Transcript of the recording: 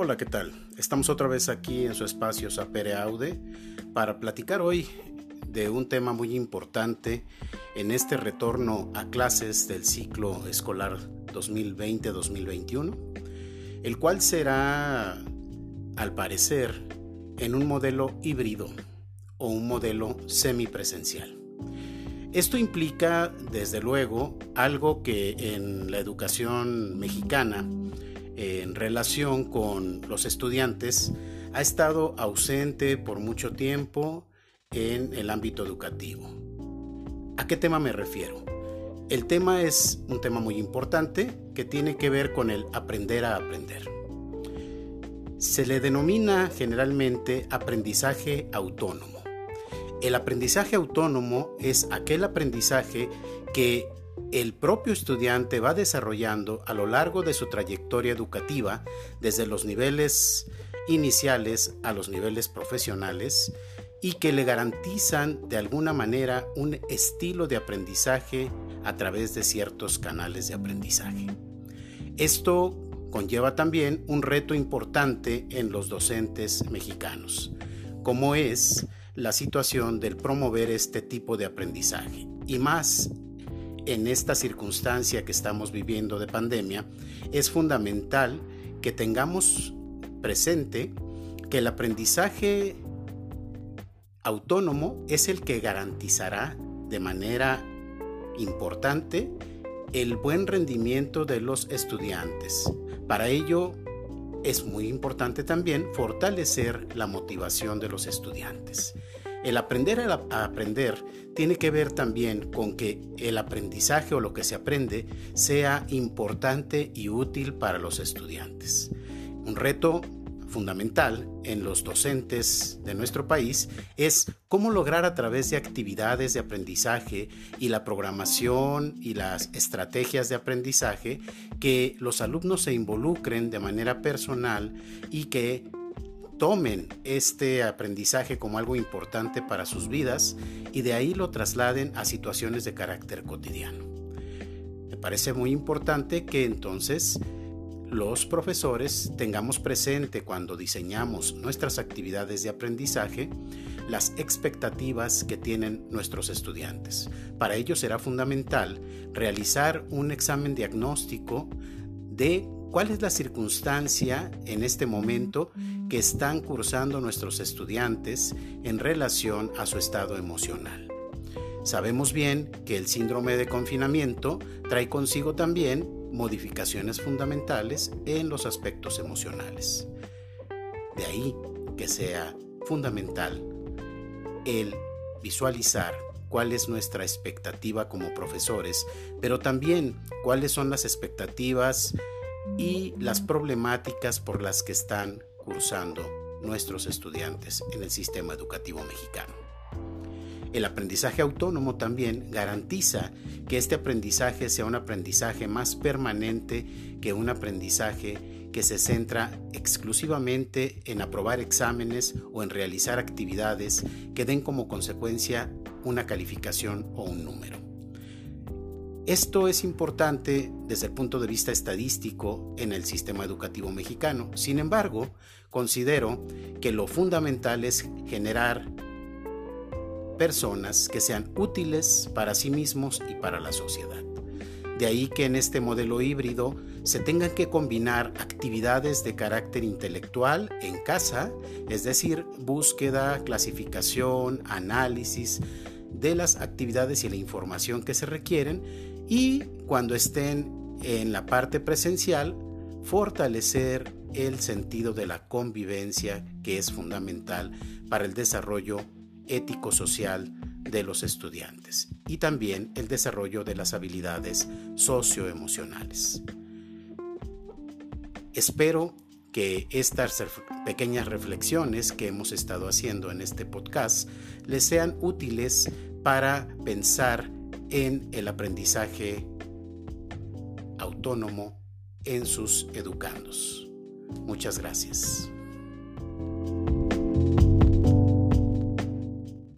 Hola, ¿qué tal? Estamos otra vez aquí en su espacio Sapere Aude para platicar hoy de un tema muy importante en este retorno a clases del ciclo escolar 2020-2021, el cual será, al parecer, en un modelo híbrido o un modelo semipresencial. Esto implica, desde luego, algo que en la educación mexicana en relación con los estudiantes ha estado ausente por mucho tiempo en el ámbito educativo. ¿A qué tema me refiero? El tema es un tema muy importante que tiene que ver con el aprender a aprender. Se le denomina generalmente aprendizaje autónomo. El aprendizaje autónomo es aquel aprendizaje que el propio estudiante va desarrollando a lo largo de su trayectoria educativa, desde los niveles iniciales a los niveles profesionales, y que le garantizan de alguna manera un estilo de aprendizaje a través de ciertos canales de aprendizaje. Esto conlleva también un reto importante en los docentes mexicanos, como es la situación del promover este tipo de aprendizaje, y más en esta circunstancia que estamos viviendo de pandemia, es fundamental que tengamos presente que el aprendizaje autónomo es el que garantizará de manera importante el buen rendimiento de los estudiantes. Para ello es muy importante también fortalecer la motivación de los estudiantes. El aprender a, aprender tiene que ver también con que el aprendizaje o lo que se aprende sea importante y útil para los estudiantes. Un reto fundamental en los docentes de nuestro país es cómo lograr a través de actividades de aprendizaje y la programación y las estrategias de aprendizaje que los alumnos se involucren de manera personal y que tomen este aprendizaje como algo importante para sus vidas y de ahí lo trasladen a situaciones de carácter cotidiano. Me parece muy importante que entonces los profesores tengamos presente cuando diseñamos nuestras actividades de aprendizaje las expectativas que tienen nuestros estudiantes. Para ello será fundamental realizar un examen diagnóstico de cuál es la circunstancia en este momento que están cursando nuestros estudiantes en relación a su estado emocional. Sabemos bien que el síndrome de confinamiento trae consigo también modificaciones fundamentales en los aspectos emocionales. De ahí que sea fundamental el visualizar cuál es nuestra expectativa como profesores, pero también cuáles son las expectativas y las problemáticas por las que están cursando nuestros estudiantes en el sistema educativo mexicano. El aprendizaje autónomo también garantiza que este aprendizaje sea un aprendizaje más permanente que un aprendizaje que se centra exclusivamente en aprobar exámenes o en realizar actividades que den como consecuencia una calificación o un número. Esto es importante desde el punto de vista estadístico en el sistema educativo mexicano. Sin embargo, considero que lo fundamental es generar personas que sean útiles para sí mismos y para la sociedad. De ahí que en este modelo híbrido se tengan que combinar actividades de carácter intelectual en casa, es decir, búsqueda, clasificación, análisis de las actividades y la información que se requieren y cuando estén en la parte presencial, fortalecer el sentido de la convivencia que es fundamental para el desarrollo ético-social de los estudiantes y también el desarrollo de las habilidades socioemocionales. Espero que estas pequeñas reflexiones que hemos estado haciendo en este podcast les sean útiles para pensar en el aprendizaje autónomo en sus educandos. Muchas gracias.